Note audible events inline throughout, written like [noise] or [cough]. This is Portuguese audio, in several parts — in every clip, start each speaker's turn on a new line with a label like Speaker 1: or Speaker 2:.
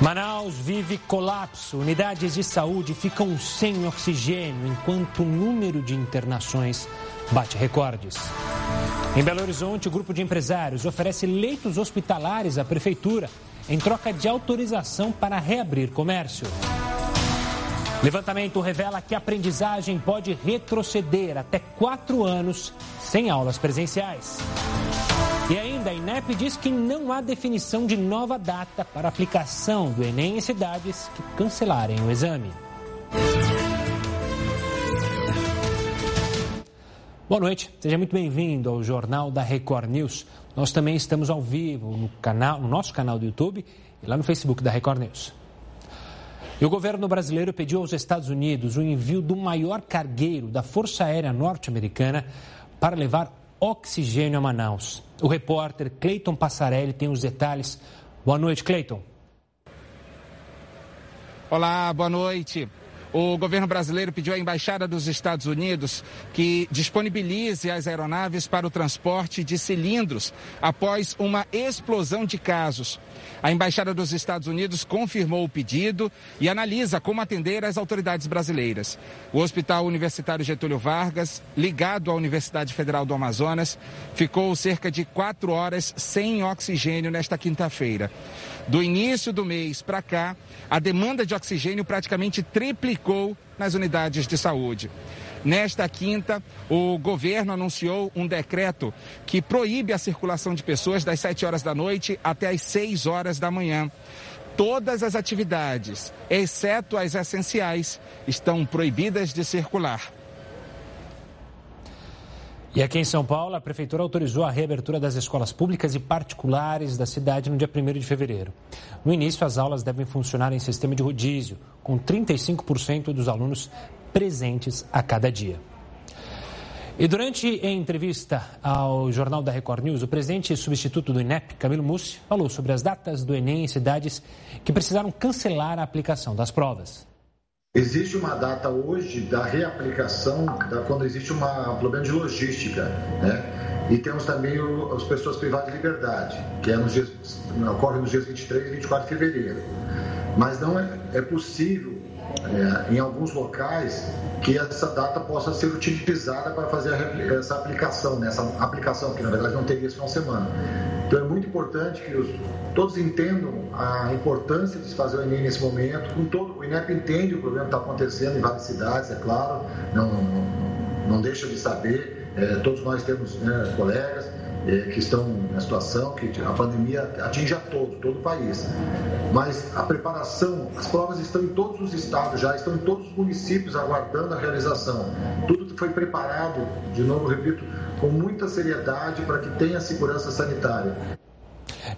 Speaker 1: Manaus vive colapso. Unidades de saúde ficam sem oxigênio, enquanto o número de internações bate recordes. Em Belo Horizonte, o grupo de empresários oferece leitos hospitalares à prefeitura em troca de autorização para reabrir comércio. Levantamento revela que a aprendizagem pode retroceder até quatro anos sem aulas presenciais. Ainda, a INEP diz que não há definição de nova data para aplicação do Enem em cidades que cancelarem o exame. Boa noite, seja muito bem-vindo ao Jornal da Record News. Nós também estamos ao vivo no, canal, no nosso canal do YouTube e lá no Facebook da Record News. E o governo brasileiro pediu aos Estados Unidos o envio do maior cargueiro da Força Aérea Norte-Americana para levar oxigênio a Manaus. O repórter Cleiton Passarelli tem os detalhes. Boa noite, Cleiton.
Speaker 2: Olá, boa noite o governo brasileiro pediu à Embaixada dos Estados Unidos que disponibilize as aeronaves para o transporte de cilindros após uma explosão de casos. A Embaixada dos Estados Unidos confirmou o pedido e analisa como atender as autoridades brasileiras. O Hospital Universitário Getúlio Vargas, ligado à Universidade Federal do Amazonas, ficou cerca de quatro horas sem oxigênio nesta quinta-feira. Do início do mês para cá, a demanda de oxigênio praticamente triplicou nas unidades de saúde. Nesta quinta, o governo anunciou um decreto que proíbe a circulação de pessoas das 7 horas da noite até as 6 horas da manhã. Todas as atividades, exceto as essenciais, estão proibidas de circular.
Speaker 1: E aqui em São Paulo, a Prefeitura autorizou a reabertura das escolas públicas e particulares da cidade no dia 1 de fevereiro. No início, as aulas devem funcionar em sistema de rodízio, com 35% dos alunos presentes a cada dia. E durante a entrevista ao Jornal da Record News, o presidente substituto do INEP, Camilo Mussi, falou sobre as datas do Enem em cidades que precisaram cancelar a aplicação das provas.
Speaker 3: Existe uma data hoje da reaplicação da, quando existe uma, um problema de logística, né? E temos também o, as pessoas privadas de liberdade, que é nos dias, ocorre nos dias 23 e 24 de fevereiro. Mas não é, é possível é, em alguns locais que essa data possa ser utilizada para fazer essa aplicação, né? aplicação que na verdade não teria final de semana. Então é muito importante que os, todos entendam a importância de se fazer o Enem nesse momento. Com todo, o INEP entende o problema que está acontecendo em várias cidades, é claro, não, não, não deixa de saber. É, todos nós temos né, colegas que estão na situação que a pandemia atinge a todo, todo o país. Mas a preparação, as provas estão em todos os estados já, estão em todos os municípios aguardando a realização. Tudo foi preparado, de novo repito, com muita seriedade para que tenha segurança sanitária.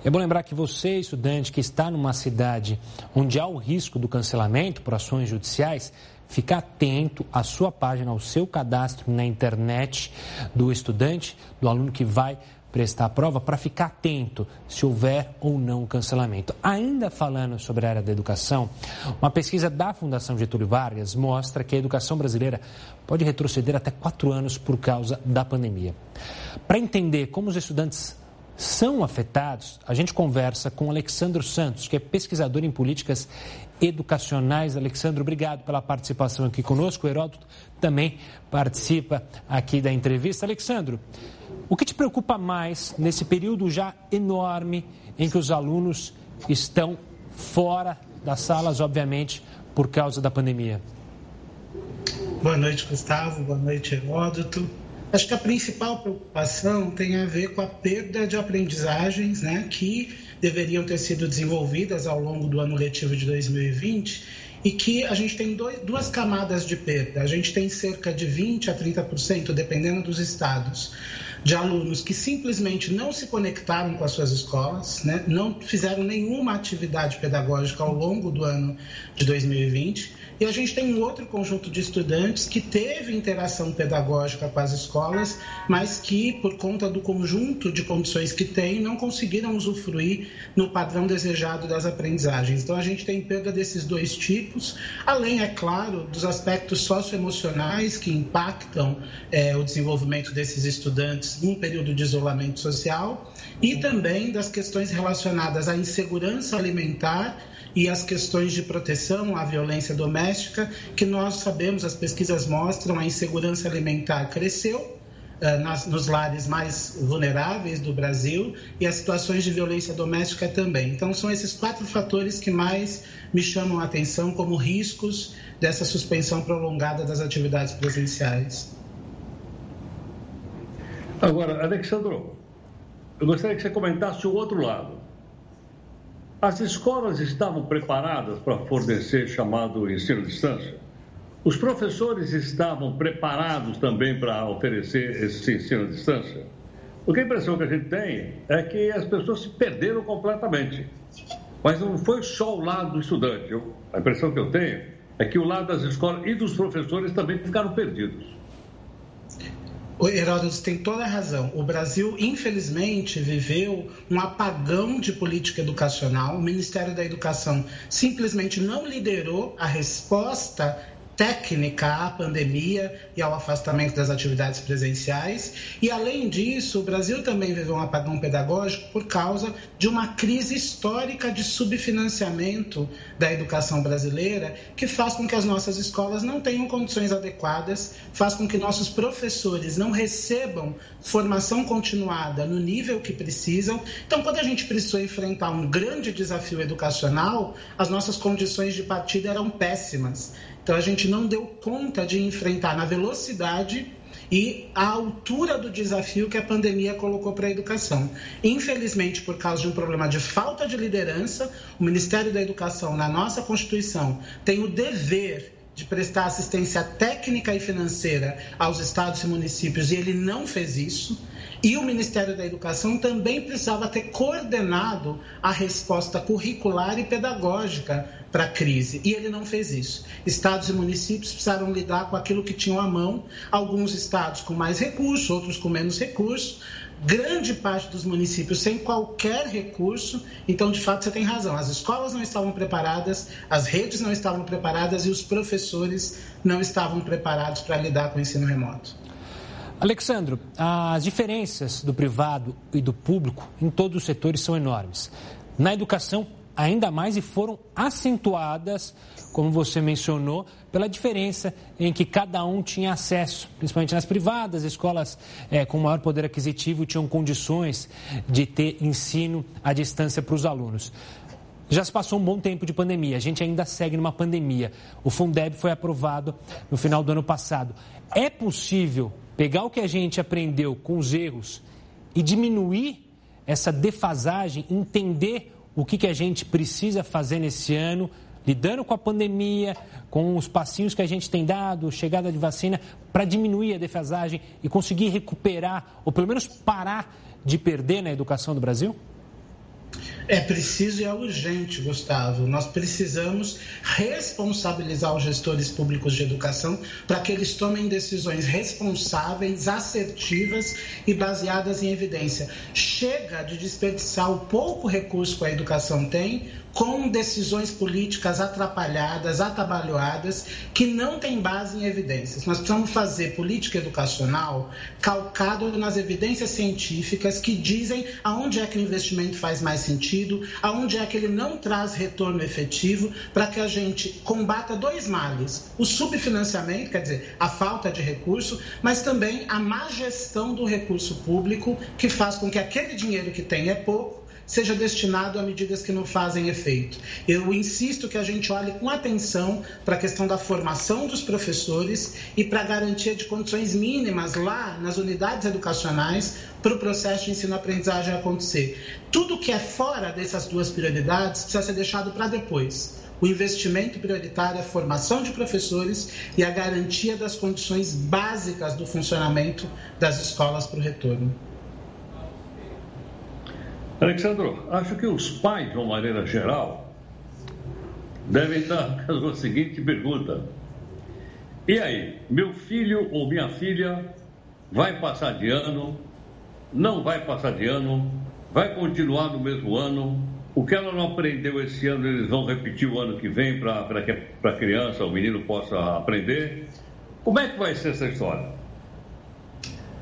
Speaker 1: É bom lembrar que você, estudante que está numa cidade onde há o risco do cancelamento por ações judiciais, fica atento à sua página, ao seu cadastro na internet do estudante, do aluno que vai prestar a prova, para ficar atento se houver ou não cancelamento. Ainda falando sobre a área da educação, uma pesquisa da Fundação Getúlio Vargas mostra que a educação brasileira pode retroceder até quatro anos por causa da pandemia. Para entender como os estudantes são afetados, a gente conversa com Alexandro Santos, que é pesquisador em políticas educacionais. Alexandro, obrigado pela participação aqui conosco. O Heródoto também participa aqui da entrevista. Alexandro, o que te preocupa mais nesse período já enorme em que os alunos estão fora das salas, obviamente, por causa da pandemia?
Speaker 4: Boa noite, Gustavo. Boa noite, Heródoto. Acho que a principal preocupação tem a ver com a perda de aprendizagens, né, que deveriam ter sido desenvolvidas ao longo do ano letivo de 2020 e que a gente tem dois, duas camadas de perda. A gente tem cerca de 20 a 30%, dependendo dos estados, de alunos que simplesmente não se conectaram com as suas escolas, né? não fizeram nenhuma atividade pedagógica ao longo do ano de 2020 e a gente tem um outro conjunto de estudantes que teve interação pedagógica com as escolas, mas que, por conta do conjunto de condições que tem, não conseguiram usufruir no padrão desejado das aprendizagens. Então, a gente tem perda desses dois tipos, além, é claro, dos aspectos socioemocionais que impactam é, o desenvolvimento desses estudantes num período de isolamento social e também das questões relacionadas à insegurança alimentar e as questões de proteção à violência doméstica, que nós sabemos, as pesquisas mostram, a insegurança alimentar cresceu nas, nos lares mais vulneráveis do Brasil e as situações de violência doméstica também. Então, são esses quatro fatores que mais me chamam a atenção como riscos dessa suspensão prolongada das atividades presenciais.
Speaker 5: Agora, Alexandro, eu gostaria que você comentasse o outro lado. As escolas estavam preparadas para fornecer chamado ensino à distância? Os professores estavam preparados também para oferecer esse ensino à distância? Porque a impressão que a gente tem é que as pessoas se perderam completamente. Mas não foi só o lado do estudante. Eu, a impressão que eu tenho é que o lado das escolas e dos professores também ficaram perdidos.
Speaker 4: Heródoto tem toda a razão. O Brasil, infelizmente, viveu um apagão de política educacional. O Ministério da Educação simplesmente não liderou a resposta técnica à pandemia e ao afastamento das atividades presenciais. E, além disso, o Brasil também viveu um apagão pedagógico por causa de uma crise histórica de subfinanciamento da educação brasileira, que faz com que as nossas escolas não tenham condições adequadas, faz com que nossos professores não recebam formação continuada no nível que precisam. Então, quando a gente precisou enfrentar um grande desafio educacional, as nossas condições de partida eram péssimas. Então a gente não deu conta de enfrentar na velocidade e a altura do desafio que a pandemia colocou para a educação. Infelizmente, por causa de um problema de falta de liderança, o Ministério da Educação, na nossa Constituição, tem o dever de prestar assistência técnica e financeira aos estados e municípios e ele não fez isso. E o Ministério da Educação também precisava ter coordenado a resposta curricular e pedagógica para a crise. E ele não fez isso. Estados e municípios precisaram lidar com aquilo que tinham à mão, alguns estados com mais recursos, outros com menos recursos, grande parte dos municípios sem qualquer recurso. Então, de fato, você tem razão. As escolas não estavam preparadas, as redes não estavam preparadas e os professores não estavam preparados para lidar com o ensino remoto.
Speaker 1: Alexandro, as diferenças do privado e do público em todos os setores são enormes. Na educação, ainda mais e foram acentuadas, como você mencionou, pela diferença em que cada um tinha acesso, principalmente nas privadas, escolas é, com maior poder aquisitivo tinham condições de ter ensino à distância para os alunos. Já se passou um bom tempo de pandemia, a gente ainda segue numa pandemia. O Fundeb foi aprovado no final do ano passado. É possível pegar o que a gente aprendeu com os erros e diminuir essa defasagem, entender o que, que a gente precisa fazer nesse ano, lidando com a pandemia, com os passinhos que a gente tem dado, chegada de vacina, para diminuir a defasagem e conseguir recuperar, ou pelo menos parar de perder na educação do Brasil?
Speaker 4: É preciso e é urgente, Gustavo. Nós precisamos responsabilizar os gestores públicos de educação para que eles tomem decisões responsáveis, assertivas e baseadas em evidência. Chega de desperdiçar o pouco recurso que a educação tem com decisões políticas atrapalhadas, atabalhoadas, que não têm base em evidências. Nós precisamos fazer política educacional calcado nas evidências científicas que dizem aonde é que o investimento faz mais sentido, aonde é que ele não traz retorno efetivo, para que a gente combata dois males: o subfinanciamento, quer dizer, a falta de recurso, mas também a má gestão do recurso público, que faz com que aquele dinheiro que tem é pouco seja destinado a medidas que não fazem efeito. Eu insisto que a gente olhe com atenção para a questão da formação dos professores e para a garantia de condições mínimas lá nas unidades educacionais para o processo de ensino-aprendizagem acontecer. Tudo que é fora dessas duas prioridades precisa ser deixado para depois. O investimento prioritário é a formação de professores e a garantia das condições básicas do funcionamento das escolas para o retorno.
Speaker 5: Alexandro, acho que os pais, de uma maneira geral, devem estar com [laughs] a seguinte pergunta: E aí, meu filho ou minha filha vai passar de ano? Não vai passar de ano? vai continuar no mesmo ano? O que ela não aprendeu esse ano, eles vão repetir o ano que vem para que a criança, o menino possa aprender? Como é que vai ser essa história?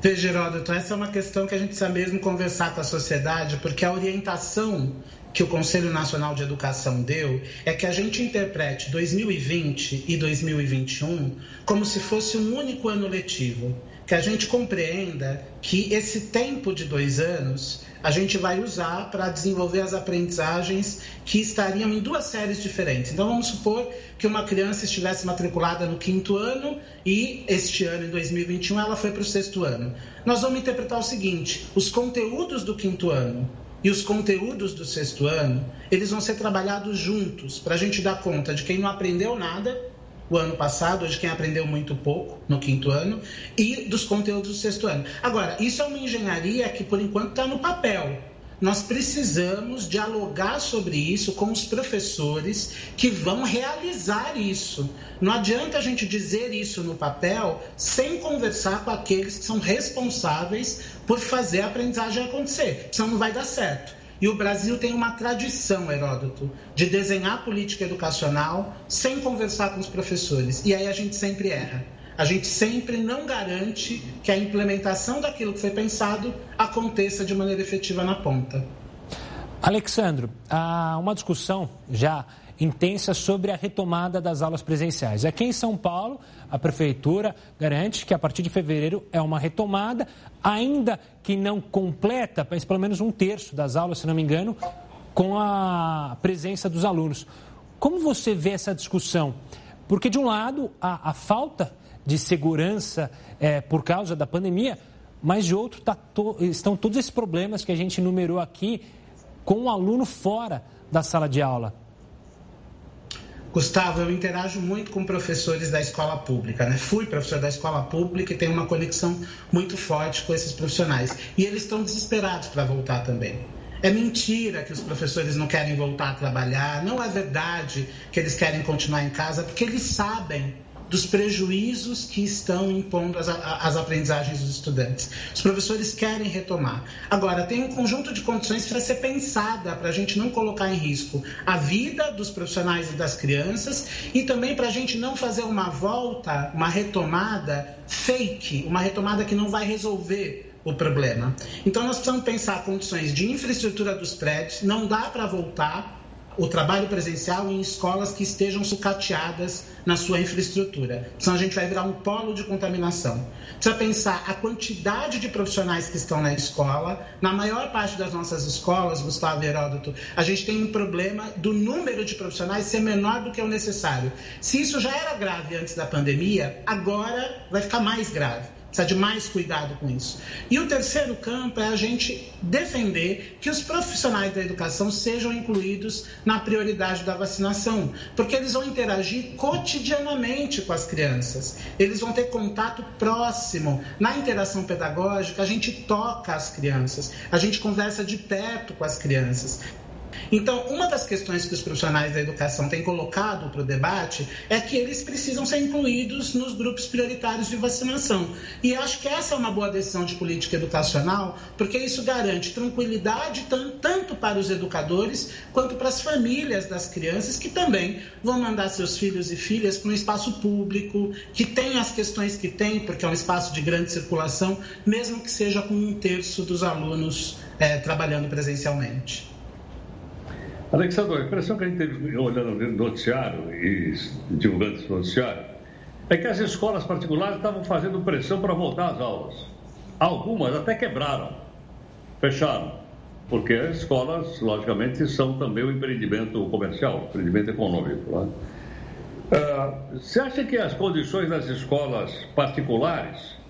Speaker 4: Veja, Heródoto, essa é uma questão que a gente precisa mesmo conversar com a sociedade, porque a orientação que o Conselho Nacional de Educação deu é que a gente interprete 2020 e 2021 como se fosse um único ano letivo. Que a gente compreenda que esse tempo de dois anos a gente vai usar para desenvolver as aprendizagens que estariam em duas séries diferentes. Então, vamos supor que uma criança estivesse matriculada no quinto ano e este ano, em 2021, ela foi para o sexto ano. Nós vamos interpretar o seguinte: os conteúdos do quinto ano e os conteúdos do sexto ano, eles vão ser trabalhados juntos para a gente dar conta de quem não aprendeu nada o ano passado, hoje quem aprendeu muito pouco no quinto ano, e dos conteúdos do sexto ano. Agora, isso é uma engenharia que por enquanto está no papel. Nós precisamos dialogar sobre isso com os professores que vão realizar isso. Não adianta a gente dizer isso no papel sem conversar com aqueles que são responsáveis por fazer a aprendizagem acontecer, senão não vai dar certo. E o Brasil tem uma tradição, Heródoto, de desenhar política educacional sem conversar com os professores. E aí a gente sempre erra. A gente sempre não garante que a implementação daquilo que foi pensado aconteça de maneira efetiva na ponta.
Speaker 1: Alexandro, há uma discussão já intensa sobre a retomada das aulas presenciais. Aqui em São Paulo, a prefeitura garante que a partir de fevereiro é uma retomada, ainda que não completa, mas pelo menos um terço das aulas, se não me engano, com a presença dos alunos. Como você vê essa discussão? Porque, de um lado, a, a falta de segurança é, por causa da pandemia, mas de outro tá to, estão todos esses problemas que a gente enumerou aqui com o aluno fora da sala de aula.
Speaker 4: Gustavo, eu interajo muito com professores da escola pública, né? Fui professor da escola pública e tenho uma conexão muito forte com esses profissionais. E eles estão desesperados para voltar também. É mentira que os professores não querem voltar a trabalhar, não é verdade que eles querem continuar em casa, porque eles sabem dos prejuízos que estão impondo as, as aprendizagens dos estudantes. Os professores querem retomar. Agora, tem um conjunto de condições para ser pensada, para a gente não colocar em risco a vida dos profissionais e das crianças e também para a gente não fazer uma volta, uma retomada fake, uma retomada que não vai resolver o problema. Então, nós precisamos pensar condições de infraestrutura dos prédios, não dá para voltar o trabalho presencial em escolas que estejam sucateadas na sua infraestrutura. Senão a gente vai virar um polo de contaminação. Precisa pensar a quantidade de profissionais que estão na escola. Na maior parte das nossas escolas, Gustavo Heródoto, a gente tem um problema do número de profissionais ser menor do que o necessário. Se isso já era grave antes da pandemia, agora vai ficar mais grave precisa de mais cuidado com isso. E o terceiro campo é a gente defender que os profissionais da educação sejam incluídos na prioridade da vacinação, porque eles vão interagir cotidianamente com as crianças, eles vão ter contato próximo. Na interação pedagógica, a gente toca as crianças, a gente conversa de perto com as crianças. Então, uma das questões que os profissionais da educação têm colocado para o debate é que eles precisam ser incluídos nos grupos prioritários de vacinação. E acho que essa é uma boa decisão de política educacional, porque isso garante tranquilidade tanto para os educadores quanto para as famílias das crianças que também vão mandar seus filhos e filhas para um espaço público, que tem as questões que tem, porque é um espaço de grande circulação, mesmo que seja com um terço dos alunos é, trabalhando presencialmente.
Speaker 5: Alexandre, a impressão que a gente teve olhando no noticiário e divulgando esse noticiário é que as escolas particulares estavam fazendo pressão para voltar às aulas. Algumas até quebraram, fecharam, porque as escolas, logicamente, são também o empreendimento comercial, o empreendimento econômico. Né? Uh, você acha que as condições das escolas particulares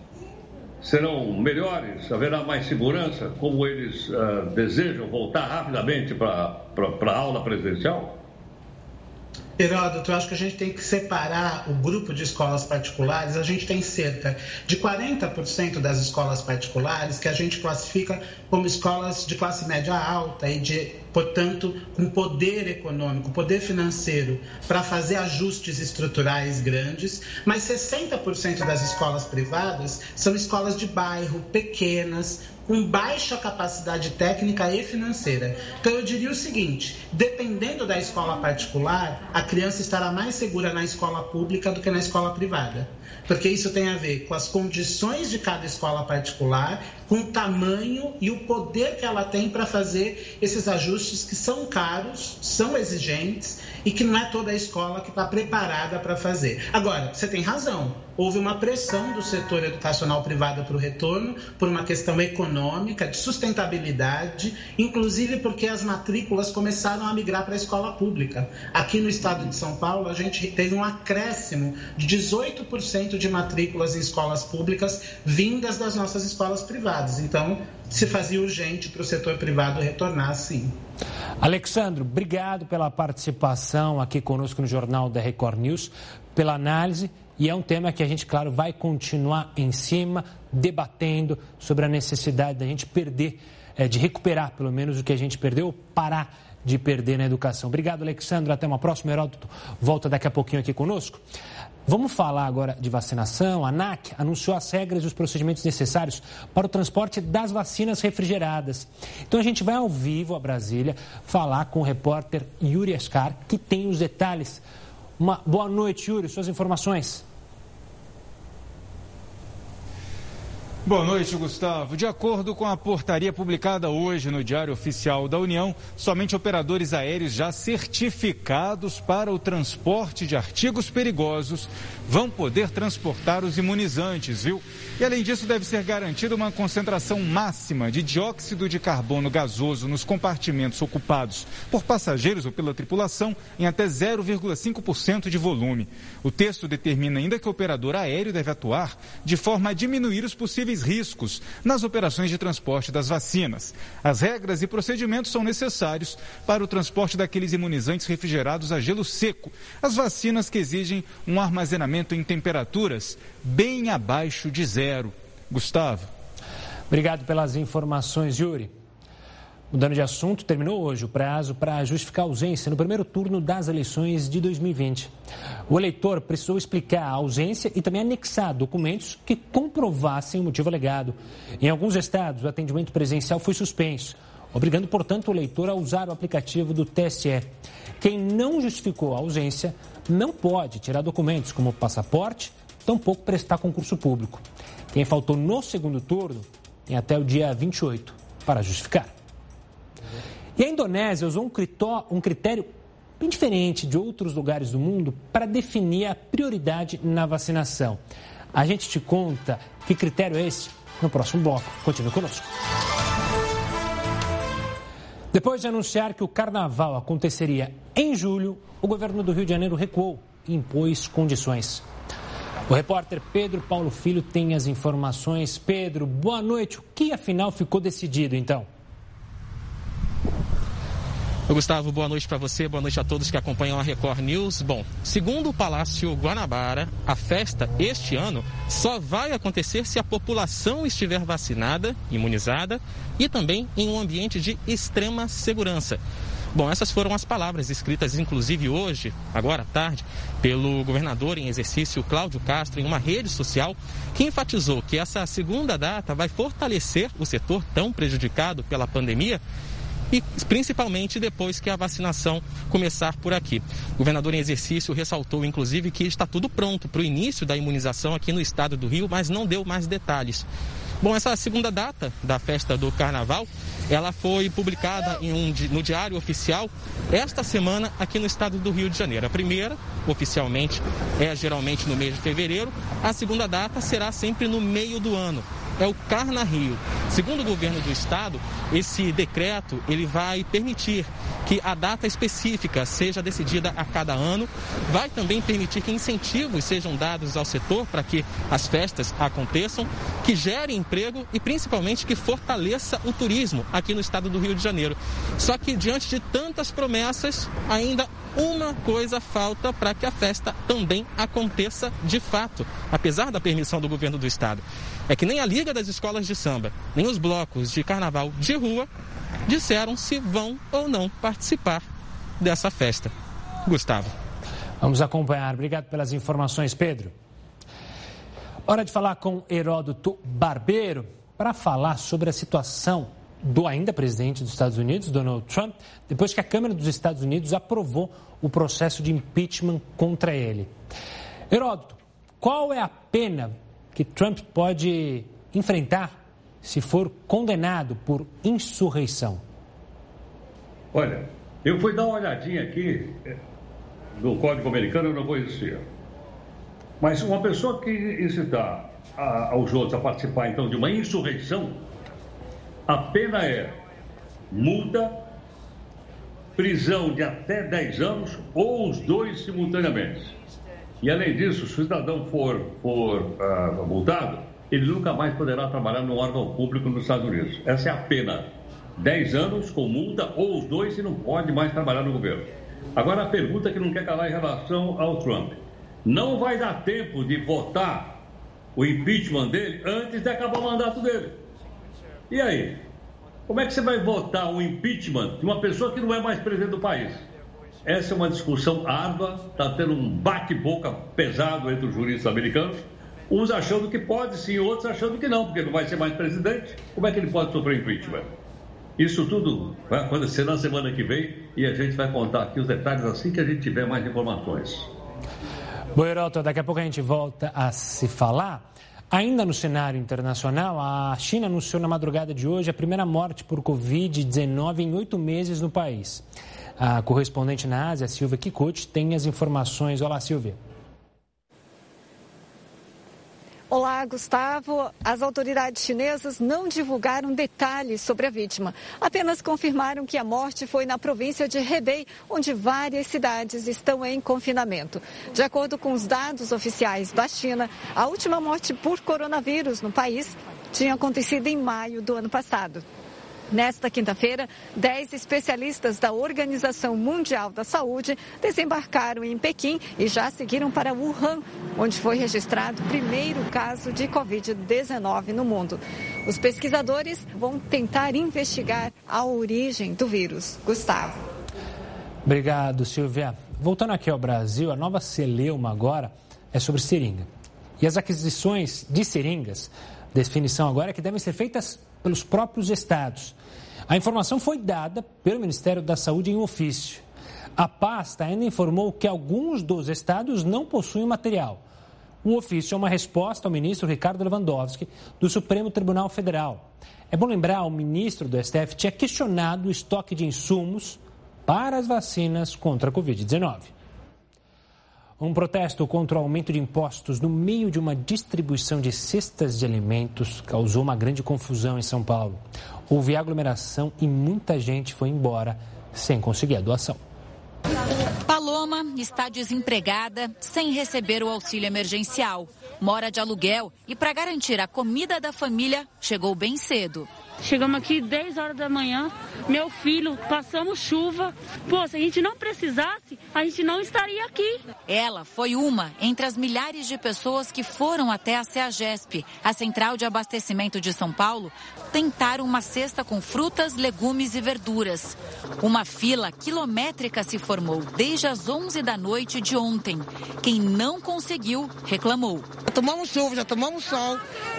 Speaker 5: serão melhores, haverá mais segurança, como eles uh, desejam voltar rapidamente para a aula presencial?
Speaker 4: Heródoto, eu acho que a gente tem que separar o grupo de escolas particulares. A gente tem cerca de 40% das escolas particulares que a gente classifica como escolas de classe média alta e de, portanto, com poder econômico, poder financeiro para fazer ajustes estruturais grandes, mas 60% das escolas privadas são escolas de bairro, pequenas, com baixa capacidade técnica e financeira. Então eu diria o seguinte: dependendo da escola particular, a criança estará mais segura na escola pública do que na escola privada. Porque isso tem a ver com as condições de cada escola particular, com o tamanho e o poder que ela tem para fazer esses ajustes que são caros, são exigentes e que não é toda a escola que está preparada para fazer. Agora, você tem razão, houve uma pressão do setor educacional privado para o retorno por uma questão econômica, de sustentabilidade, inclusive porque as matrículas começaram a migrar para a escola pública. Aqui no estado de São Paulo, a gente teve um acréscimo de 18% de matrículas em escolas públicas vindas das nossas escolas privadas. Então, se fazia urgente para o setor privado retornar, sim.
Speaker 1: Alexandro, obrigado pela participação aqui conosco no Jornal da Record News, pela análise. E é um tema que a gente, claro, vai continuar em cima, debatendo sobre a necessidade da gente perder, é, de recuperar pelo menos o que a gente perdeu, parar de perder na educação. Obrigado, Alexandre. Até uma próxima. Heródoto volta daqui a pouquinho aqui conosco. Vamos falar agora de vacinação. A ANAC anunciou as regras e os procedimentos necessários para o transporte das vacinas refrigeradas. Então a gente vai ao vivo a Brasília falar com o repórter Yuri Escar, que tem os detalhes. Uma boa noite, Yuri. Suas informações.
Speaker 6: Boa noite, Gustavo. De acordo com a portaria publicada hoje no Diário Oficial da União, somente operadores aéreos já certificados para o transporte de artigos perigosos vão poder transportar os imunizantes, viu? E além disso, deve ser garantida uma concentração máxima de dióxido de carbono gasoso nos compartimentos ocupados por passageiros ou pela tripulação em até 0,5% de volume. O texto determina ainda que o operador aéreo deve atuar de forma a diminuir os possíveis possíveis riscos nas operações de transporte das vacinas. As regras e procedimentos são necessários para o transporte daqueles imunizantes refrigerados a gelo seco, as vacinas que exigem um armazenamento em temperaturas bem abaixo de zero. Gustavo.
Speaker 1: Obrigado pelas informações, Yuri. Mudando de assunto, terminou hoje o prazo para justificar ausência no primeiro turno das eleições de 2020. O eleitor precisou explicar a ausência e também anexar documentos que comprovassem o motivo alegado. Em alguns estados, o atendimento presencial foi suspenso, obrigando, portanto, o eleitor a usar o aplicativo do TSE. Quem não justificou a ausência não pode tirar documentos como passaporte, tampouco prestar concurso público. Quem faltou no segundo turno tem até o dia 28 para justificar. E a Indonésia usou um critério bem diferente de outros lugares do mundo para definir a prioridade na vacinação. A gente te conta que critério é esse no próximo bloco. Continue conosco. Depois de anunciar que o carnaval aconteceria em julho, o governo do Rio de Janeiro recuou e impôs condições. O repórter Pedro Paulo Filho tem as informações. Pedro, boa noite. O que afinal ficou decidido então?
Speaker 7: Gustavo, boa noite para você, boa noite a todos que acompanham a Record News. Bom, segundo o Palácio Guanabara, a festa este ano só vai acontecer se a população estiver vacinada, imunizada e também em um ambiente de extrema segurança. Bom, essas foram as palavras escritas, inclusive hoje, agora à tarde, pelo governador em exercício Cláudio Castro em uma rede social que enfatizou que essa segunda data vai fortalecer o setor tão prejudicado pela pandemia e principalmente depois que a vacinação começar por aqui. O governador em exercício ressaltou, inclusive, que está tudo pronto para o início da imunização aqui no estado do Rio, mas não deu mais detalhes. Bom, essa segunda data da festa do Carnaval, ela foi publicada um, no Diário Oficial esta semana aqui no estado do Rio de Janeiro. A primeira, oficialmente, é geralmente no mês de fevereiro. A segunda data será sempre no meio do ano é o Carna Rio. Segundo o governo do estado, esse decreto ele vai permitir que a data específica seja decidida a cada ano, vai também permitir que incentivos sejam dados ao setor para que as festas aconteçam, que gere emprego e principalmente que fortaleça o turismo aqui no estado do Rio de Janeiro. Só que diante de tantas promessas, ainda uma coisa falta para que a festa também aconteça de fato, apesar da permissão do governo do estado. É que nem a Liga das Escolas de Samba, nem os blocos de carnaval de rua disseram se vão ou não participar dessa festa. Gustavo.
Speaker 1: Vamos acompanhar. Obrigado pelas informações, Pedro. Hora de falar com Heródoto Barbeiro para falar sobre a situação do ainda presidente dos Estados Unidos, Donald Trump, depois que a Câmara dos Estados Unidos aprovou o processo de impeachment contra ele. Heródoto, qual é a pena que Trump pode enfrentar se for condenado por insurreição?
Speaker 5: Olha, eu fui dar uma olhadinha aqui eh, no Código Americano, eu não conhecia. Mas uma pessoa que incitar aos outros a participar, então, de uma insurreição, a pena é multa, prisão de até 10 anos ou os dois simultaneamente. E, além disso, se o cidadão for, for uh, multado, ele nunca mais poderá trabalhar no órgão público nos Estados Unidos. Essa é a pena. 10 anos com multa ou os dois e não pode mais trabalhar no governo. Agora, a pergunta que não quer calar em relação ao Trump. Não vai dar tempo de votar o impeachment dele antes de acabar o mandato dele. E aí? Como é que você vai votar o impeachment de uma pessoa que não é mais presidente do país? Essa é uma discussão árdua, está tendo um bate-boca pesado entre os juristas americanos, uns achando que pode sim, outros achando que não, porque não vai ser mais presidente. Como é que ele pode sofrer impeachment? Isso tudo vai acontecer na semana que vem e a gente vai contar aqui os detalhes assim que a gente tiver mais informações.
Speaker 1: Boiroto, daqui a pouco a gente volta a se falar. Ainda no cenário internacional, a China anunciou na madrugada de hoje a primeira morte por Covid-19 em oito meses no país. A correspondente na Ásia, Silvia Kikuchi, tem as informações. Olá, Silvia.
Speaker 8: Olá, Gustavo. As autoridades chinesas não divulgaram detalhes sobre a vítima. Apenas confirmaram que a morte foi na província de Hebei, onde várias cidades estão em confinamento. De acordo com os dados oficiais da China, a última morte por coronavírus no país tinha acontecido em maio do ano passado. Nesta quinta-feira, 10 especialistas da Organização Mundial da Saúde desembarcaram em Pequim e já seguiram para Wuhan, onde foi registrado o primeiro caso de Covid-19 no mundo. Os pesquisadores vão tentar investigar a origem do vírus. Gustavo.
Speaker 1: Obrigado, Silvia. Voltando aqui ao Brasil, a nova Celeuma agora é sobre seringa. E as aquisições de seringas, definição agora é que devem ser feitas pelos próprios estados. A informação foi dada pelo Ministério da Saúde em ofício. A pasta ainda informou que alguns dos estados não possuem material. O ofício é uma resposta ao ministro Ricardo Lewandowski, do Supremo Tribunal Federal. É bom lembrar, o ministro do STF tinha questionado o estoque de insumos para as vacinas contra a Covid-19. Um protesto contra o aumento de impostos no meio de uma distribuição de cestas de alimentos causou uma grande confusão em São Paulo. Houve aglomeração e muita gente foi embora sem conseguir a doação.
Speaker 9: Paloma está desempregada, sem receber o auxílio emergencial. Mora de aluguel e, para garantir a comida da família, chegou bem cedo.
Speaker 10: Chegamos aqui 10 horas da manhã, meu filho, passamos chuva. Pô, se a gente não precisasse, a gente não estaria aqui.
Speaker 9: Ela foi uma entre as milhares de pessoas que foram até a CEAGESP, a Central de Abastecimento de São Paulo, tentar uma cesta com frutas, legumes e verduras. Uma fila quilométrica se formou desde as 11 da noite de ontem. Quem não conseguiu, reclamou.
Speaker 11: Já tomamos chuva, já tomamos sol,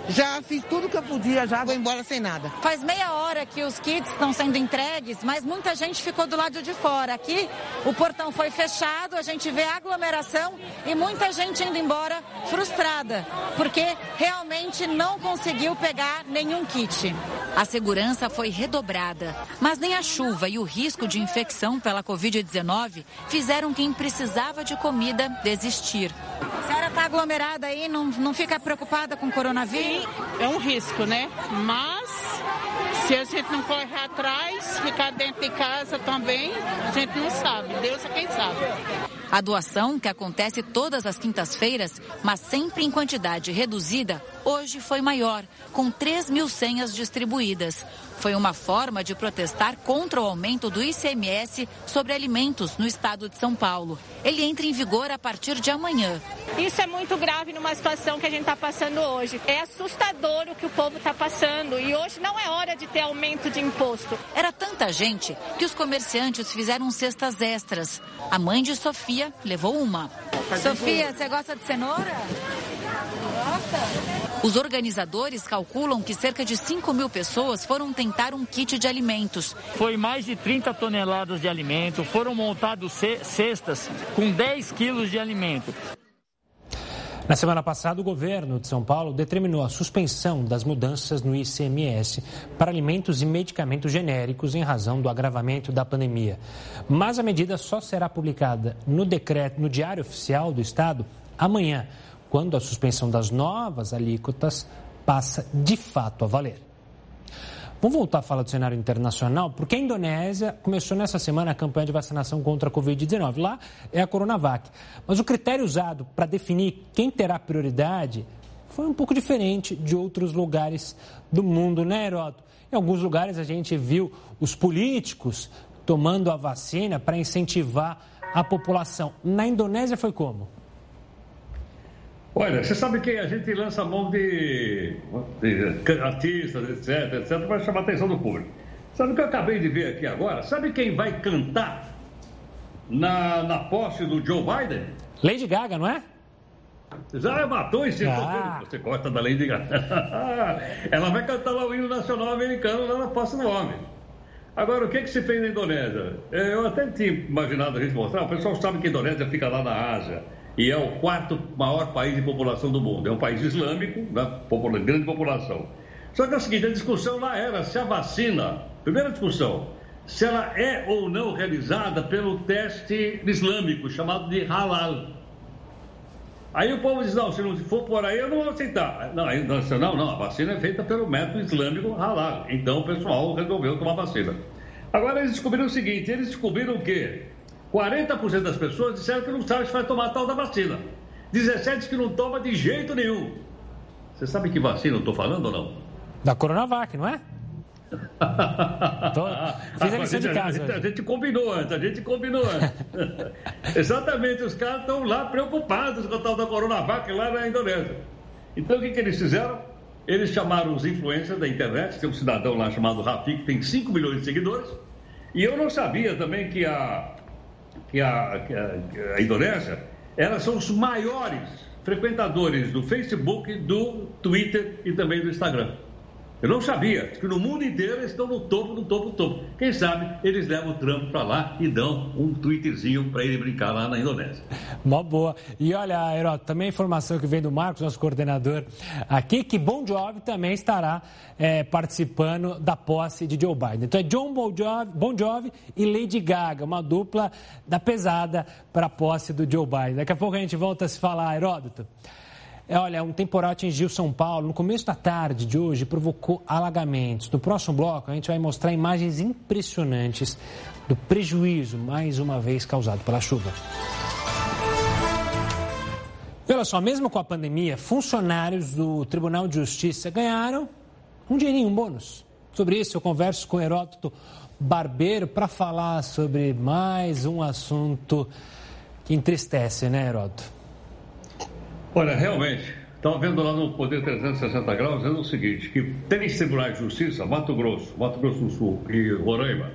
Speaker 11: já fiz tudo que eu podia, já vou embora sem nada.
Speaker 9: Faz meia hora que os kits estão sendo entregues, mas muita gente ficou do lado de fora. Aqui o portão foi fechado, a gente vê aglomeração e muita gente indo embora frustrada, porque realmente não conseguiu pegar nenhum kit. A segurança foi redobrada, mas nem a chuva e o risco de infecção pela Covid-19 fizeram quem precisava de comida desistir. A senhora está aglomerada aí, não, não fica preocupada com o coronavírus?
Speaker 10: Sim, é um risco, né? Mas se a gente não correr atrás, ficar dentro de casa também, a gente não sabe. Deus é quem sabe.
Speaker 9: A doação, que acontece todas as quintas-feiras, mas sempre em quantidade reduzida, hoje foi maior, com 3 mil senhas distribuídas. Foi uma forma de protestar contra o aumento do ICMS sobre alimentos no estado de São Paulo. Ele entra em vigor a partir de amanhã.
Speaker 12: Isso é muito grave numa situação que a gente está passando hoje. É assustador o que o povo está passando e hoje não é hora de ter aumento de imposto.
Speaker 9: Era tanta gente que os comerciantes fizeram cestas extras. A mãe de Sofia levou uma. Sofia, você gosta de cenoura? Gosta?
Speaker 13: Os organizadores calculam que cerca de 5 mil pessoas foram tentar um kit de alimentos.
Speaker 14: Foi mais de 30 toneladas de alimento, foram montados cestas com 10 quilos de alimento.
Speaker 1: Na semana passada, o governo de São Paulo determinou a suspensão das mudanças no ICMS para alimentos e medicamentos genéricos em razão do agravamento da pandemia. Mas a medida só será publicada no decreto, no Diário Oficial do Estado amanhã, quando a suspensão das novas alíquotas passa de fato a valer. Vamos voltar a falar do cenário internacional, porque a Indonésia começou nessa semana a campanha de vacinação contra a Covid-19. Lá é a Coronavac. Mas o critério usado para definir quem terá prioridade foi um pouco diferente de outros lugares do mundo, né, Heródoto? Em alguns lugares a gente viu os políticos tomando a vacina para incentivar a população. Na Indonésia foi como?
Speaker 5: Olha, você sabe que a gente lança mão de, de artistas, etc, etc, para chamar a atenção do público. Sabe o que eu acabei de ver aqui agora? Sabe quem vai cantar na, na posse do Joe Biden?
Speaker 1: Lady Gaga, não é?
Speaker 5: Já matou esse ah. Você gosta da Lady Gaga. [laughs] Ela vai cantar lá o hino nacional americano lá na posse do homem. Agora, o que, que se fez na Indonésia? Eu até tinha imaginado a gente mostrar. O pessoal sabe que a Indonésia fica lá na Ásia e é o quarto maior país de população do mundo. É um país islâmico, né? grande população. Só que é o seguinte, a discussão lá era se a vacina, primeira discussão, se ela é ou não realizada pelo teste islâmico, chamado de halal. Aí o povo diz, não, se não for por aí, eu não vou aceitar. Não, não, não, a vacina é feita pelo método islâmico halal. Então o pessoal resolveu tomar vacina. Agora eles descobriram o seguinte, eles descobriram que 40% das pessoas disseram que não sabe se vai tomar a tal da vacina. 17% que não toma de jeito nenhum. Você sabe que vacina eu estou falando ou não?
Speaker 1: Da Coronavac, não é? [laughs]
Speaker 5: Tô... Fiz a lição de casa. A gente, a gente, combinou antes, a gente combinou antes. [laughs] Exatamente, os caras estão lá preocupados com a tal da Coronavac lá na Indonésia. Então o que, que eles fizeram? Eles chamaram os influencers da internet, tem um cidadão lá chamado Rafi, que tem 5 milhões de seguidores, e eu não sabia também que a, que a, a, a Indonésia, elas são os maiores frequentadores do Facebook, do Twitter e também do Instagram. Eu não sabia que no mundo inteiro eles estão no topo, no topo, no topo. Quem sabe eles levam o Trump para lá e dão um twitterzinho para ele brincar lá na Indonésia.
Speaker 1: Mó boa. E olha, Herói, também a informação que vem do Marcos, nosso coordenador aqui, que Bon Jovi também estará é, participando da posse de Joe Biden. Então é John Bon Jovi, bon Jovi e Lady Gaga, uma dupla da pesada para a posse do Joe Biden. Daqui a pouco a gente volta a se falar, Heródoto. É, olha, um temporal atingiu São Paulo no começo da tarde de hoje provocou alagamentos. No próximo bloco, a gente vai mostrar imagens impressionantes do prejuízo, mais uma vez, causado pela chuva. Olha só, mesmo com a pandemia, funcionários do Tribunal de Justiça ganharam um dinheirinho, um bônus. Sobre isso, eu converso com Heródoto Barbeiro para falar sobre mais um assunto que entristece, né, Heródoto?
Speaker 5: Olha, realmente, estava vendo lá no Poder 360 Graus dizendo o seguinte, que três tribunais de justiça, Mato Grosso, Mato Grosso do Sul e Roraima,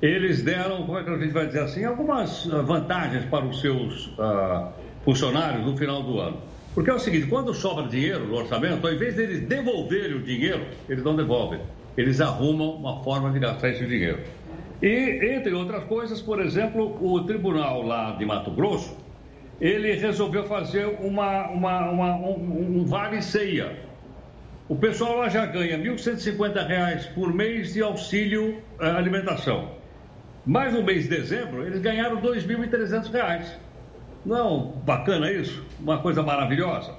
Speaker 5: eles deram, como é que a gente vai dizer assim, algumas ah, vantagens para os seus uh, funcionários no final do ano. Porque é o seguinte, quando sobra dinheiro no orçamento, ao invés deles devolverem o dinheiro, eles não devolvem. Eles arrumam uma forma de gastar esse dinheiro. E, entre outras coisas, por exemplo, o tribunal lá de Mato Grosso, ele resolveu fazer uma, uma, uma um, um vale-ceia. O pessoal lá já ganha R$ 1.150 por mês de auxílio eh, alimentação. Mas no mês de dezembro, eles ganharam R$ 2.300. Não, bacana isso? Uma coisa maravilhosa.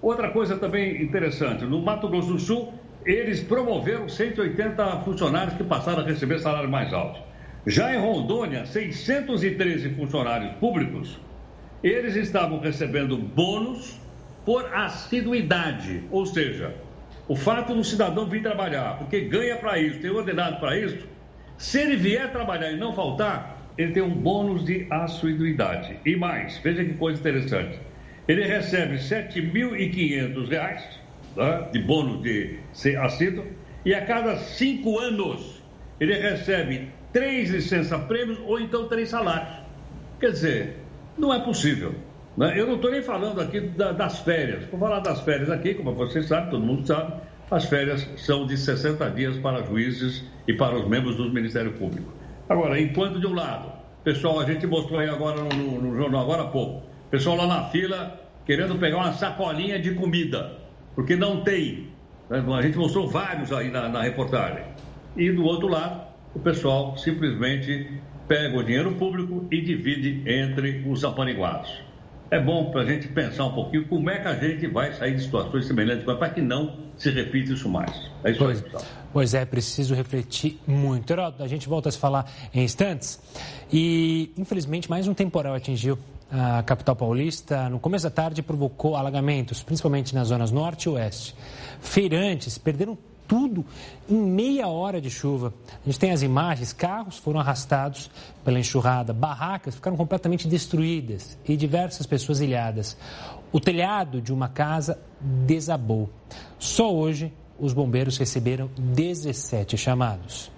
Speaker 5: Outra coisa também interessante, no Mato Grosso do Sul, eles promoveram 180 funcionários que passaram a receber salário mais alto. Já em Rondônia, 613 funcionários públicos eles estavam recebendo bônus por assiduidade, ou seja, o fato do cidadão vir trabalhar, porque ganha para isso, tem ordenado para isso, se ele vier trabalhar e não faltar, ele tem um bônus de assiduidade. E mais, veja que coisa interessante. Ele recebe R$ 7.500 tá, de bônus de ser assíduo e a cada cinco anos ele recebe três licença-prêmios ou então três salários. Quer dizer, não é possível. Né? Eu não estou nem falando aqui das férias. Vou falar das férias aqui, como vocês sabem, todo mundo sabe, as férias são de 60 dias para juízes e para os membros do Ministério Público. Agora, enquanto de um lado, pessoal, a gente mostrou aí agora no, no, no jornal, agora há pouco, pessoal lá na fila querendo pegar uma sacolinha de comida, porque não tem. Né? A gente mostrou vários aí na, na reportagem. E do outro lado, o pessoal simplesmente pega o dinheiro público e divide entre os apaniguados é bom para a gente pensar um pouquinho como é que a gente vai sair de situações semelhantes, para que não se repita isso mais. É isso
Speaker 1: pois,
Speaker 5: aí.
Speaker 1: Pois é, preciso refletir muito. Heródoto, a gente volta a se falar em instantes. E, infelizmente, mais um temporal atingiu a capital paulista. No começo da tarde, provocou alagamentos, principalmente nas zonas norte e oeste. Feirantes perderam tudo em meia hora de chuva. A gente tem as imagens, carros foram arrastados pela enxurrada, barracas ficaram completamente destruídas e diversas pessoas ilhadas. O telhado de uma casa desabou. Só hoje os bombeiros receberam 17 chamados.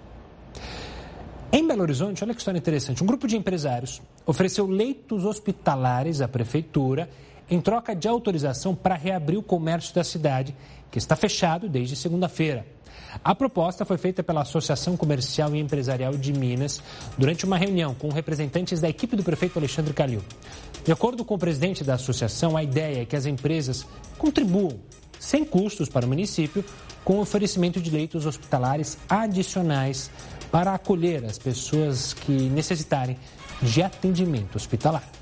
Speaker 1: Em Belo Horizonte, olha que história interessante. Um grupo de empresários ofereceu leitos hospitalares à prefeitura em troca de autorização para reabrir o comércio da cidade que está fechado desde segunda-feira. A proposta foi feita pela Associação Comercial e Empresarial de Minas durante uma reunião com representantes da equipe do prefeito Alexandre Calil. De acordo com o presidente da associação, a ideia é que as empresas contribuam, sem custos para o município, com o oferecimento de leitos hospitalares adicionais para acolher as pessoas que necessitarem de atendimento hospitalar.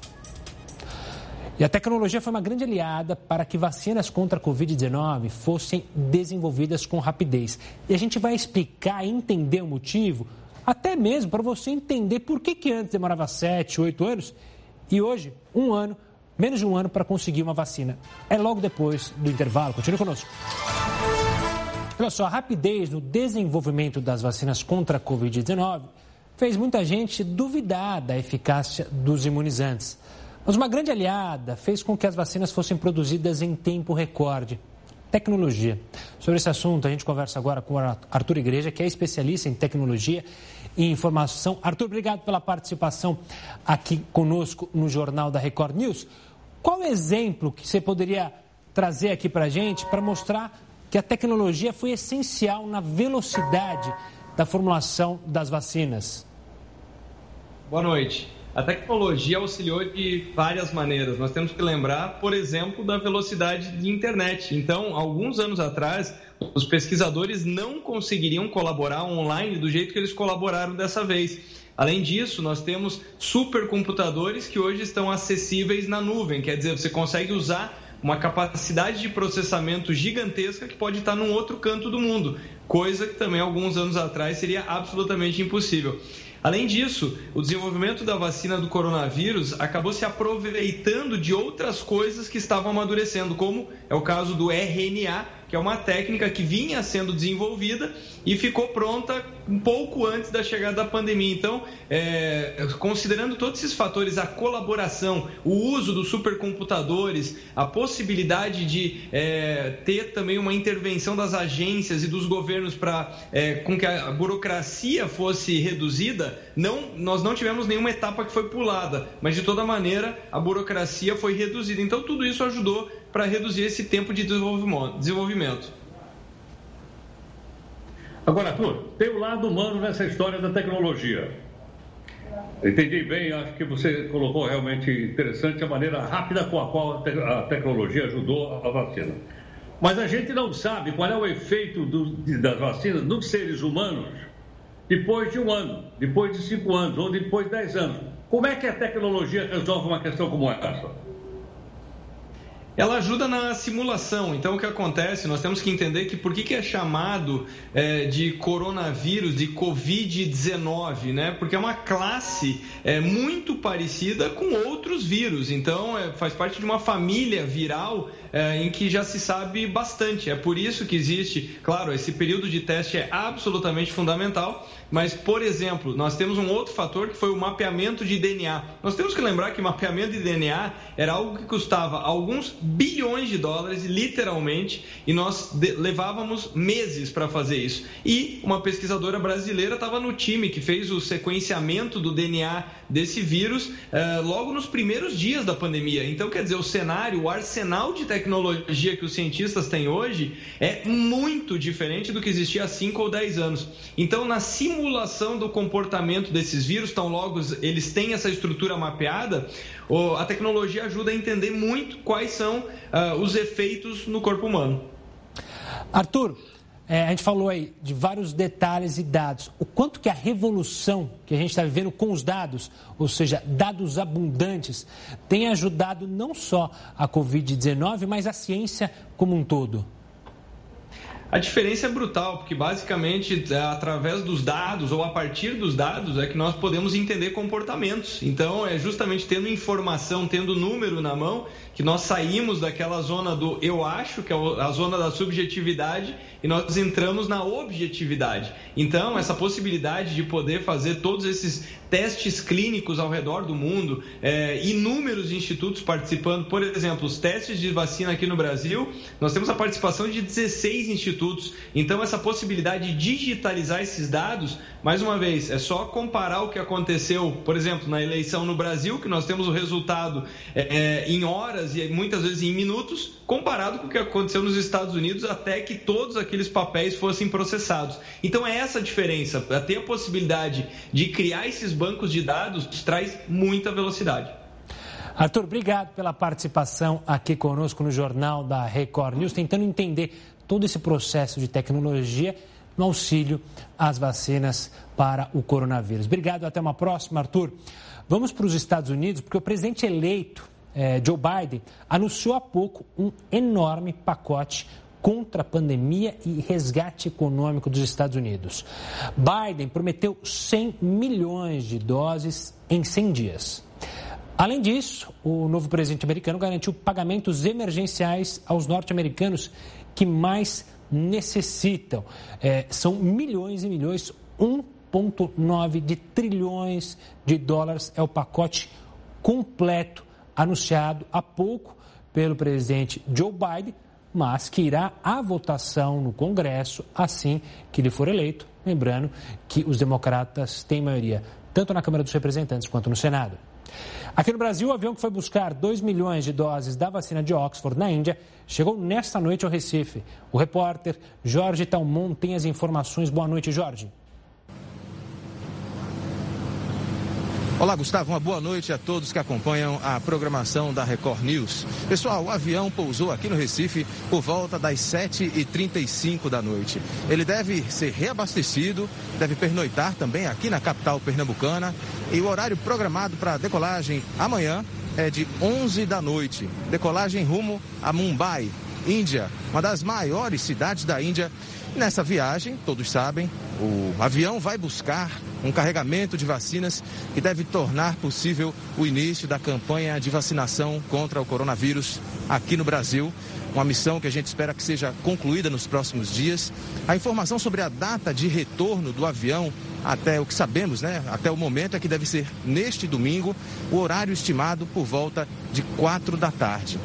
Speaker 1: E a tecnologia foi uma grande aliada para que vacinas contra a Covid-19 fossem desenvolvidas com rapidez. E a gente vai explicar e entender o motivo, até mesmo para você entender por que, que antes demorava 7, 8 anos e hoje, um ano, menos de um ano para conseguir uma vacina. É logo depois do intervalo. Continue conosco. Olha só, a rapidez no desenvolvimento das vacinas contra a Covid-19 fez muita gente duvidar da eficácia dos imunizantes. Mas uma grande aliada fez com que as vacinas fossem produzidas em tempo recorde. Tecnologia. Sobre esse assunto, a gente conversa agora com o Arthur Igreja, que é especialista em tecnologia e informação. Arthur, obrigado pela participação aqui conosco no Jornal da Record News. Qual exemplo que você poderia trazer aqui para a gente para mostrar que a tecnologia foi essencial na velocidade da formulação das vacinas?
Speaker 15: Boa noite. A tecnologia auxiliou de várias maneiras. Nós temos que lembrar, por exemplo, da velocidade de internet. Então, alguns anos atrás, os pesquisadores não conseguiriam colaborar online do jeito que eles colaboraram dessa vez. Além disso, nós temos supercomputadores que hoje estão acessíveis na nuvem, quer dizer, você consegue usar uma capacidade de processamento gigantesca que pode estar num outro canto do mundo, coisa que também alguns anos atrás seria absolutamente impossível. Além disso, o desenvolvimento da vacina do coronavírus acabou se aproveitando de outras coisas que estavam amadurecendo, como é o caso do RNA, que é uma técnica que vinha sendo desenvolvida e ficou pronta um pouco antes da chegada da pandemia. Então, é, considerando todos esses fatores, a colaboração, o uso dos supercomputadores, a possibilidade de é, ter também uma intervenção das agências e dos governos para é, com que a burocracia fosse reduzida, não, nós não tivemos nenhuma etapa que foi pulada, mas de toda maneira a burocracia foi reduzida. Então, tudo isso ajudou para reduzir esse tempo de desenvolvimento.
Speaker 5: Agora, Arthur, tem o um lado humano nessa história da tecnologia. Entendi bem, acho que você colocou realmente interessante a maneira rápida com a qual a tecnologia ajudou a vacina. Mas a gente não sabe qual é o efeito do, das vacinas nos seres humanos depois de um ano, depois de cinco anos ou depois de dez anos. Como é que a tecnologia resolve uma questão como essa?
Speaker 15: Ela ajuda na simulação. Então, o que acontece? Nós temos que entender que por que, que é chamado é, de coronavírus, de Covid-19, né? Porque é uma classe é, muito parecida com outros vírus. Então, é, faz parte de uma família viral é, em que já se sabe bastante. É por isso que existe, claro, esse período de teste é absolutamente fundamental. Mas, por exemplo, nós temos um outro fator que foi o mapeamento de DNA. Nós temos que lembrar que mapeamento de DNA era algo que custava alguns bilhões de dólares, literalmente, e nós levávamos meses para fazer isso. E uma pesquisadora brasileira estava no time que fez o sequenciamento do DNA desse vírus eh, logo nos primeiros dias da pandemia. Então, quer dizer, o cenário, o arsenal de tecnologia que os cientistas têm hoje é muito diferente do que existia há 5 ou 10 anos. Então, na simulação do comportamento desses vírus, tão logo eles têm essa estrutura mapeada, a tecnologia ajuda a entender muito quais são uh, os efeitos no corpo humano.
Speaker 1: Arthur, é, a gente falou aí de vários detalhes e dados. O quanto que a revolução que a gente está vivendo com os dados, ou seja, dados abundantes, tem ajudado não só a Covid-19, mas a ciência como um todo?
Speaker 15: A diferença é brutal, porque basicamente é através dos dados ou a partir dos dados é que nós podemos entender comportamentos. Então é justamente tendo informação, tendo número na mão, que nós saímos daquela zona do eu acho, que é a zona da subjetividade, e nós entramos na objetividade. Então, essa possibilidade de poder fazer todos esses testes clínicos ao redor do mundo, é, inúmeros institutos participando, por exemplo, os testes de vacina aqui no Brasil, nós temos a participação de 16 institutos. Então, essa possibilidade de digitalizar esses dados, mais uma vez, é só comparar o que aconteceu, por exemplo, na eleição no Brasil, que nós temos o resultado é, é em horas e muitas vezes em minutos, comparado com o que aconteceu nos Estados Unidos até que todos aqueles papéis fossem processados. Então, é essa a diferença. Ter a possibilidade de criar esses bancos de dados traz muita velocidade.
Speaker 1: Arthur, obrigado pela participação aqui conosco no Jornal da Record News, tentando entender todo esse processo de tecnologia no auxílio às vacinas para o coronavírus. Obrigado, até uma próxima, Arthur. Vamos para os Estados Unidos, porque o presidente eleito, eh, Joe Biden, anunciou há pouco um enorme pacote contra a pandemia e resgate econômico dos Estados Unidos. Biden prometeu 100 milhões de doses em 100 dias. Além disso, o novo presidente americano garantiu pagamentos emergenciais aos norte-americanos que mais necessitam. É, são milhões e milhões, 1,9 de trilhões de dólares é o pacote completo anunciado há pouco pelo presidente Joe Biden mas que irá à votação no Congresso assim que ele for eleito. Lembrando que os democratas têm maioria tanto na Câmara dos Representantes quanto no Senado. Aqui no Brasil, o avião que foi buscar 2 milhões de doses da vacina de Oxford na Índia chegou nesta noite ao Recife. O repórter Jorge Talmon tem as informações. Boa noite, Jorge.
Speaker 16: Olá, Gustavo. Uma boa noite a todos que acompanham a programação da Record News. Pessoal, o avião pousou aqui no Recife por volta das 7h35 da noite. Ele deve ser reabastecido, deve pernoitar também aqui na capital pernambucana. E o horário programado para decolagem amanhã é de 11 da noite. Decolagem rumo a Mumbai, Índia, uma das maiores cidades da Índia. Nessa viagem, todos sabem, o avião vai buscar um carregamento de vacinas que deve tornar possível o início da campanha de vacinação contra o coronavírus aqui no Brasil. Uma missão que a gente espera que seja concluída nos próximos dias. A informação sobre a data de retorno do avião, até o que sabemos, né? Até o momento é que deve ser neste domingo, o horário estimado por volta de quatro da tarde.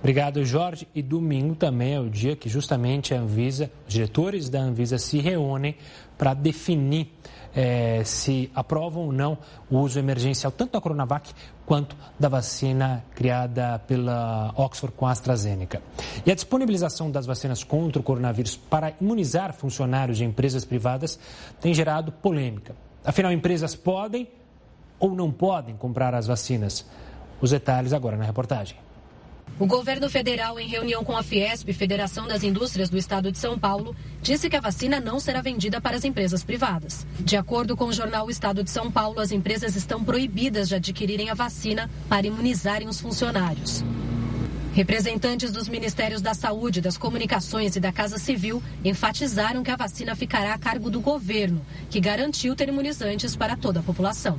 Speaker 1: Obrigado, Jorge. E domingo também é o dia que justamente a Anvisa, os diretores da Anvisa se reúnem para definir é, se aprovam ou não o uso emergencial tanto da Coronavac quanto da vacina criada pela Oxford com a AstraZeneca. E a disponibilização das vacinas contra o coronavírus para imunizar funcionários de empresas privadas tem gerado polêmica. Afinal, empresas podem ou não podem comprar as vacinas? Os detalhes agora na reportagem.
Speaker 17: O governo federal, em reunião com a Fiesp, Federação das Indústrias do Estado de São Paulo, disse que a vacina não será vendida para as empresas privadas. De acordo com o jornal Estado de São Paulo, as empresas estão proibidas de adquirirem a vacina para imunizarem os funcionários. Representantes dos Ministérios da Saúde, das Comunicações e da Casa Civil enfatizaram que a vacina ficará a cargo do governo, que garantiu ter imunizantes para toda a população.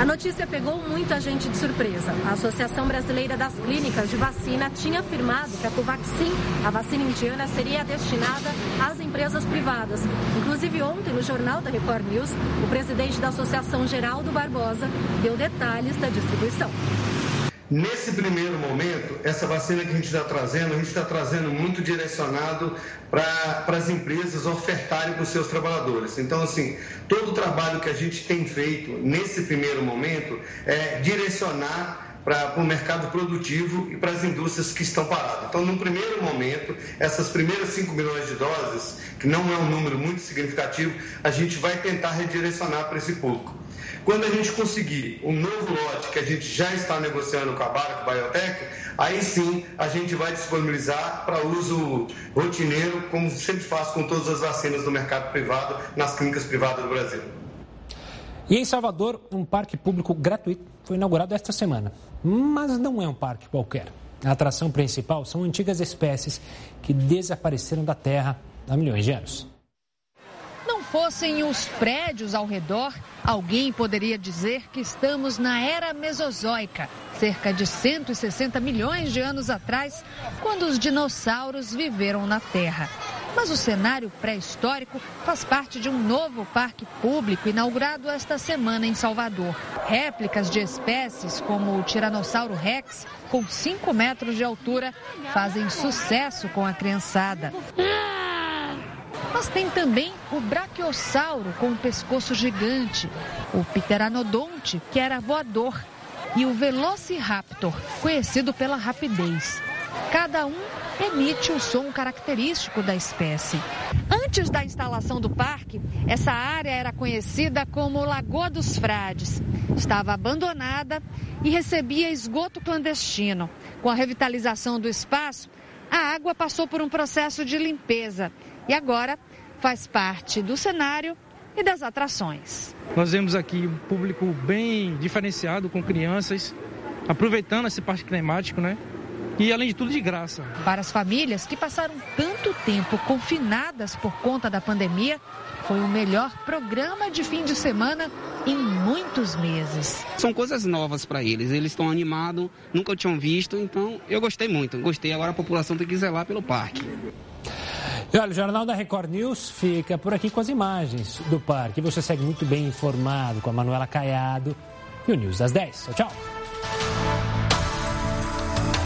Speaker 18: A notícia pegou muita gente de surpresa. A Associação Brasileira das Clínicas de Vacina tinha afirmado que a Covaxin, a vacina indiana, seria destinada às empresas privadas. Inclusive, ontem, no Jornal da Record News, o presidente da Associação, Geraldo Barbosa, deu detalhes da distribuição.
Speaker 19: Nesse primeiro momento, essa vacina que a gente está trazendo, a gente está trazendo muito direcionado para as empresas ofertarem para os seus trabalhadores. Então, assim, todo o trabalho que a gente tem feito nesse primeiro momento é direcionar para o mercado produtivo e para as indústrias que estão paradas. Então, no primeiro momento, essas primeiras 5 milhões de doses, que não é um número muito significativo, a gente vai tentar redirecionar para esse público. Quando a gente conseguir um novo lote que a gente já está negociando com a Barack Biotech, aí sim a gente vai disponibilizar para uso rotineiro, como sempre faz com todas as vacinas do mercado privado, nas clínicas privadas do Brasil.
Speaker 1: E em Salvador, um parque público gratuito foi inaugurado esta semana. Mas não é um parque qualquer. A atração principal são antigas espécies que desapareceram da Terra há milhões de anos
Speaker 20: fossem os prédios ao redor, alguém poderia dizer que estamos na era Mesozoica, cerca de 160 milhões de anos atrás, quando os dinossauros viveram na Terra. Mas o cenário pré-histórico faz parte de um novo parque público inaugurado esta semana em Salvador. Réplicas de espécies como o Tiranossauro Rex, com 5 metros de altura, fazem sucesso com a criançada. Mas tem também o Brachiosauro com o pescoço gigante, o Pteranodonte, que era voador, e o Velociraptor, conhecido pela rapidez. Cada um emite o som característico da espécie. Antes da instalação do parque, essa área era conhecida como Lagoa dos Frades. Estava abandonada e recebia esgoto clandestino. Com a revitalização do espaço, a água passou por um processo de limpeza e agora faz parte do cenário e das atrações.
Speaker 21: Nós vemos aqui um público bem diferenciado com crianças, aproveitando esse parque climático, né? E além de tudo, de graça.
Speaker 20: Para as famílias que passaram tanto tempo confinadas por conta da pandemia, foi o melhor programa de fim de semana em muitos meses.
Speaker 22: São coisas novas para eles, eles estão animados, nunca tinham visto, então eu gostei muito. Gostei, agora a população tem que zelar pelo parque.
Speaker 1: E olha, o Jornal da Record News fica por aqui com as imagens do parque. Você segue muito bem informado com a Manuela Caiado e o News das 10. Tchau, tchau.